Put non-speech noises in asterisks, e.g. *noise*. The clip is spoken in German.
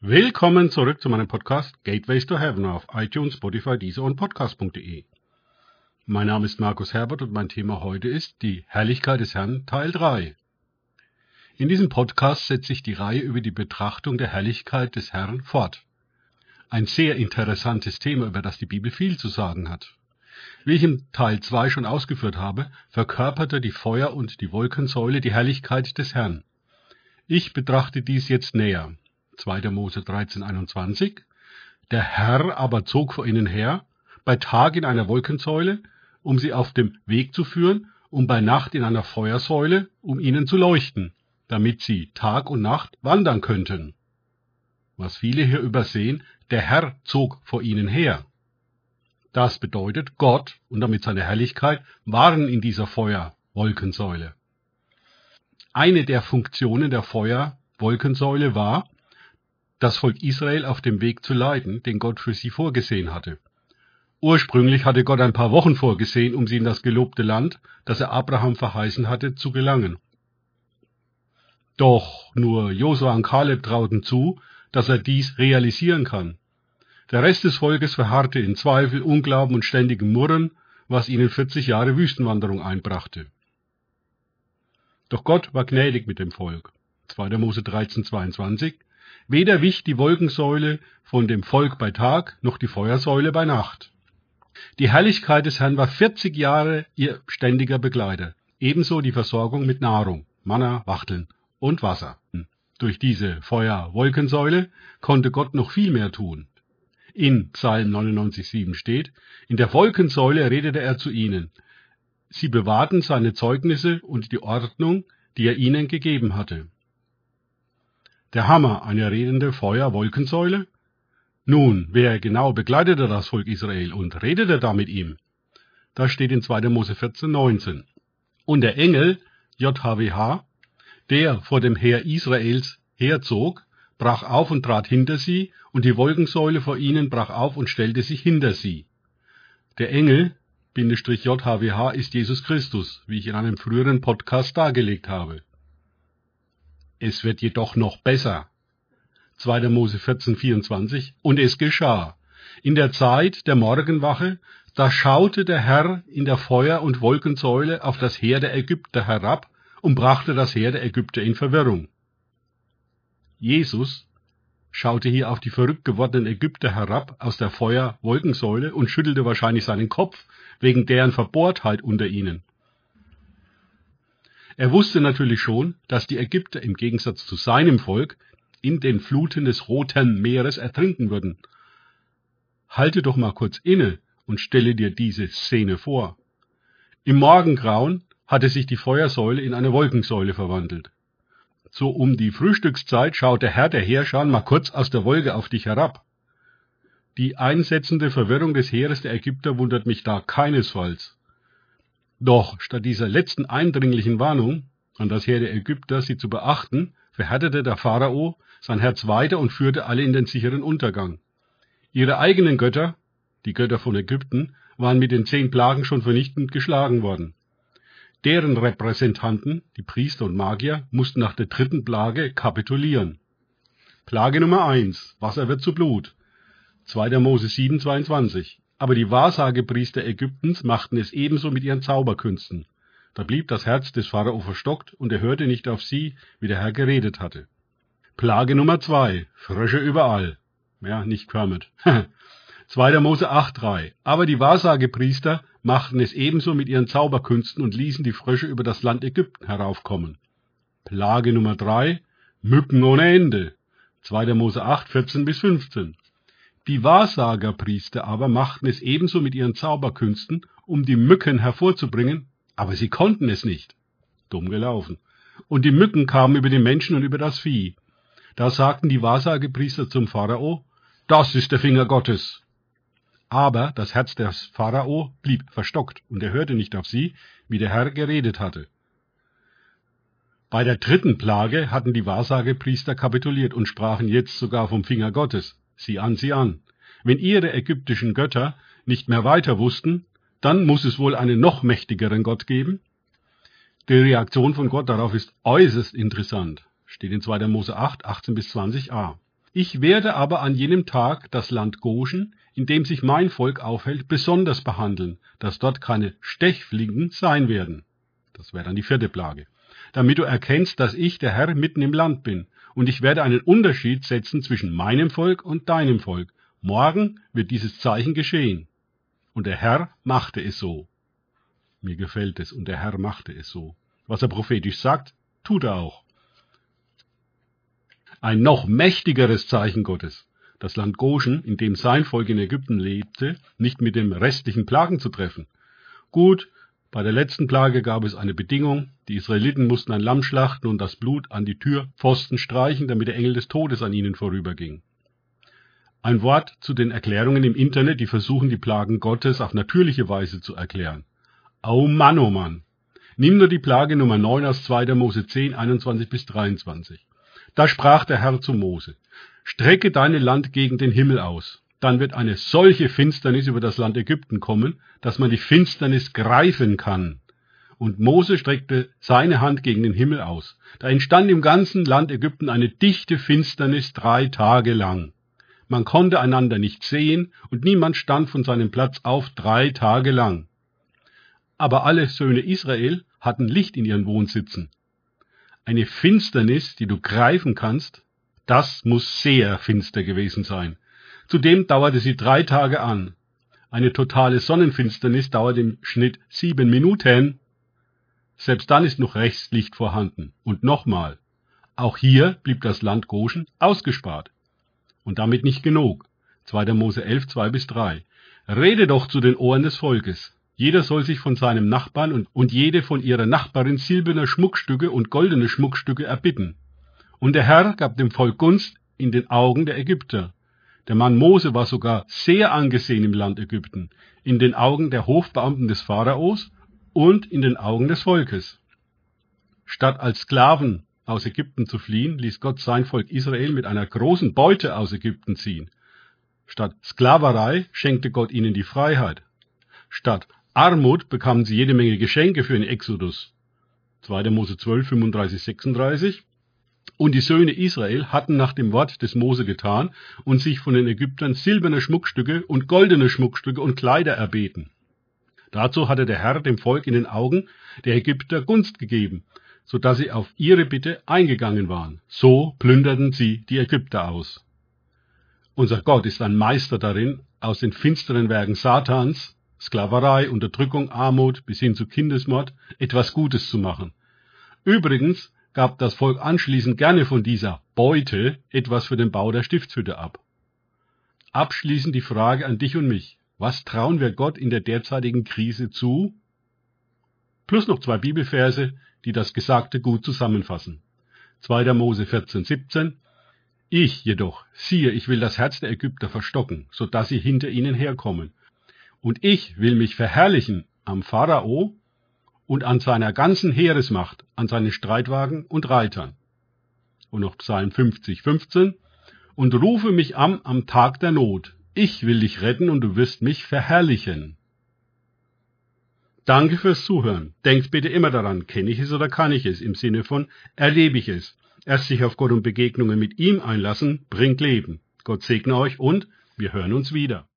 Willkommen zurück zu meinem Podcast Gateways to Heaven auf iTunes, Spotify, Deezer und Podcast.de. Mein Name ist Markus Herbert und mein Thema heute ist die Herrlichkeit des Herrn Teil 3. In diesem Podcast setze ich die Reihe über die Betrachtung der Herrlichkeit des Herrn fort. Ein sehr interessantes Thema, über das die Bibel viel zu sagen hat. Wie ich im Teil 2 schon ausgeführt habe, verkörperte die Feuer- und die Wolkensäule die Herrlichkeit des Herrn. Ich betrachte dies jetzt näher. 2. Mose 13, 21. Der Herr aber zog vor ihnen her, bei Tag in einer Wolkensäule, um sie auf dem Weg zu führen, und bei Nacht in einer Feuersäule, um ihnen zu leuchten, damit sie Tag und Nacht wandern könnten. Was viele hier übersehen, der Herr zog vor ihnen her. Das bedeutet, Gott und damit seine Herrlichkeit waren in dieser Feuerwolkensäule. Eine der Funktionen der Feuerwolkensäule war, das Volk Israel auf dem Weg zu leiten, den Gott für sie vorgesehen hatte. Ursprünglich hatte Gott ein paar Wochen vorgesehen, um sie in das gelobte Land, das er Abraham verheißen hatte, zu gelangen. Doch nur Josua und Kaleb trauten zu, dass er dies realisieren kann. Der Rest des Volkes verharrte in Zweifel, Unglauben und ständigem Murren, was ihnen 40 Jahre Wüstenwanderung einbrachte. Doch Gott war gnädig mit dem Volk. 2. Mose 13, 22 Weder wich die Wolkensäule von dem Volk bei Tag, noch die Feuersäule bei Nacht. Die Herrlichkeit des Herrn war 40 Jahre ihr ständiger Begleiter, ebenso die Versorgung mit Nahrung, Manna, Wachteln und Wasser. Durch diese Feuer-Wolkensäule konnte Gott noch viel mehr tun. In Psalm 99,7 steht, in der Wolkensäule redete er zu ihnen. Sie bewahrten seine Zeugnisse und die Ordnung, die er ihnen gegeben hatte. Der Hammer, eine redende Feuer-Wolkensäule? Nun, wer genau begleitete das Volk Israel und redete da mit ihm? Das steht in 2. Mose 14, 19. Und der Engel, JHWH, der vor dem Heer Israels herzog, brach auf und trat hinter sie, und die Wolkensäule vor ihnen brach auf und stellte sich hinter sie. Der Engel, Bindestrich JHWH, ist Jesus Christus, wie ich in einem früheren Podcast dargelegt habe. Es wird jedoch noch besser. 2. Mose 14, 24. Und es geschah. In der Zeit der Morgenwache, da schaute der Herr in der Feuer- und Wolkensäule auf das Heer der Ägypter herab und brachte das Heer der Ägypter in Verwirrung. Jesus schaute hier auf die verrückt gewordenen Ägypter herab aus der Feuer-Wolkensäule und schüttelte wahrscheinlich seinen Kopf wegen deren Verbohrtheit unter ihnen. Er wusste natürlich schon, dass die Ägypter im Gegensatz zu seinem Volk in den Fluten des Roten Meeres ertrinken würden. Halte doch mal kurz inne und stelle dir diese Szene vor. Im Morgengrauen hatte sich die Feuersäule in eine Wolkensäule verwandelt. So um die Frühstückszeit schaut der Herr der Heerschar mal kurz aus der Wolke auf dich herab. Die einsetzende Verwirrung des Heeres der Ägypter wundert mich da keinesfalls. Doch statt dieser letzten eindringlichen Warnung an das Heer der Ägypter, sie zu beachten, verhärtete der Pharao sein Herz weiter und führte alle in den sicheren Untergang. Ihre eigenen Götter, die Götter von Ägypten, waren mit den zehn Plagen schon vernichtend geschlagen worden. Deren Repräsentanten, die Priester und Magier, mussten nach der dritten Plage kapitulieren. Plage Nummer eins: Wasser wird zu Blut. 2. Mose 7, 22. Aber die Wahrsagepriester Ägyptens machten es ebenso mit ihren Zauberkünsten. Da blieb das Herz des Pharao verstockt, und er hörte nicht auf sie, wie der Herr geredet hatte. Plage Nummer zwei. Frösche überall. Ja, nicht Kermit. *laughs* 2. Mose 8,3. Aber die Wahrsagepriester machten es ebenso mit ihren Zauberkünsten und ließen die Frösche über das Land Ägypten heraufkommen. Plage Nummer drei. Mücken ohne Ende. 2. Mose 8, 14 bis 15. Die Wahrsagerpriester aber machten es ebenso mit ihren Zauberkünsten, um die Mücken hervorzubringen, aber sie konnten es nicht. Dumm gelaufen. Und die Mücken kamen über die Menschen und über das Vieh. Da sagten die Wahrsagepriester zum Pharao, das ist der Finger Gottes. Aber das Herz des Pharao blieb verstockt, und er hörte nicht auf sie, wie der Herr geredet hatte. Bei der dritten Plage hatten die Wahrsagepriester kapituliert und sprachen jetzt sogar vom Finger Gottes sieh an, sieh an. Wenn ihre ägyptischen Götter nicht mehr weiter wussten, dann muss es wohl einen noch mächtigeren Gott geben? Die Reaktion von Gott darauf ist äußerst interessant. Steht in 2. Mose 8, 18 bis 20a. Ich werde aber an jenem Tag das Land Goshen, in dem sich mein Volk aufhält, besonders behandeln, dass dort keine Stechfliegen sein werden. Das wäre dann die vierte Plage. Damit du erkennst, dass ich der Herr mitten im Land bin, und ich werde einen Unterschied setzen zwischen meinem Volk und deinem Volk. Morgen wird dieses Zeichen geschehen. Und der Herr machte es so. Mir gefällt es, und der Herr machte es so. Was er prophetisch sagt, tut er auch. Ein noch mächtigeres Zeichen Gottes, das Land Goshen, in dem sein Volk in Ägypten lebte, nicht mit dem restlichen Plagen zu treffen. Gut, bei der letzten Plage gab es eine Bedingung, die Israeliten mussten ein Lamm schlachten und das Blut an die Türpfosten streichen, damit der Engel des Todes an ihnen vorüberging. Ein Wort zu den Erklärungen im Internet, die versuchen, die Plagen Gottes auf natürliche Weise zu erklären. Oh Mann, oh Mann. Nimm nur die Plage Nummer 9 aus 2. Mose 10, 21 bis 23. Da sprach der Herr zu Mose, Strecke deine Land gegen den Himmel aus. Dann wird eine solche Finsternis über das Land Ägypten kommen, dass man die Finsternis greifen kann. Und Mose streckte seine Hand gegen den Himmel aus. Da entstand im ganzen Land Ägypten eine dichte Finsternis drei Tage lang. Man konnte einander nicht sehen, und niemand stand von seinem Platz auf drei Tage lang. Aber alle Söhne Israel hatten Licht in ihren Wohnsitzen. Eine Finsternis, die du greifen kannst, das muss sehr finster gewesen sein. Zudem dauerte sie drei Tage an. Eine totale Sonnenfinsternis dauert im Schnitt sieben Minuten. Selbst dann ist noch Rechtslicht vorhanden. Und nochmal, auch hier blieb das Land Goshen ausgespart. Und damit nicht genug. 2. Mose 11, 2 bis 3. Rede doch zu den Ohren des Volkes. Jeder soll sich von seinem Nachbarn und, und jede von ihrer Nachbarin silberne Schmuckstücke und goldene Schmuckstücke erbitten. Und der Herr gab dem Volk Gunst in den Augen der Ägypter. Der Mann Mose war sogar sehr angesehen im Land Ägypten, in den Augen der Hofbeamten des Pharaos und in den Augen des Volkes. Statt als Sklaven aus Ägypten zu fliehen, ließ Gott sein Volk Israel mit einer großen Beute aus Ägypten ziehen. Statt Sklaverei schenkte Gott ihnen die Freiheit. Statt Armut bekamen sie jede Menge Geschenke für den Exodus. 2. Mose 12, 35, 36. Und die Söhne Israel hatten nach dem Wort des Mose getan und sich von den Ägyptern silberne Schmuckstücke und goldene Schmuckstücke und Kleider erbeten. Dazu hatte der Herr dem Volk in den Augen der Ägypter Gunst gegeben, so dass sie auf ihre Bitte eingegangen waren. So plünderten sie die Ägypter aus. Unser Gott ist ein Meister darin, aus den finsteren Werken Satans Sklaverei, Unterdrückung, Armut bis hin zu Kindesmord etwas Gutes zu machen. Übrigens gab das Volk anschließend gerne von dieser Beute etwas für den Bau der Stiftshütte ab. Abschließend die Frage an dich und mich. Was trauen wir Gott in der derzeitigen Krise zu? Plus noch zwei Bibelverse, die das Gesagte gut zusammenfassen. 2. Mose 14, 17. Ich jedoch, siehe, ich will das Herz der Ägypter verstocken, so dass sie hinter ihnen herkommen und ich will mich verherrlichen am Pharao und an seiner ganzen Heeresmacht, an seinen Streitwagen und Reitern. Und noch Psalm 50, 15. Und rufe mich an am Tag der Not. Ich will dich retten und du wirst mich verherrlichen. Danke fürs Zuhören. Denkt bitte immer daran, kenne ich es oder kann ich es, im Sinne von erlebe ich es. Erst sich auf Gott und Begegnungen mit ihm einlassen, bringt Leben. Gott segne euch und wir hören uns wieder.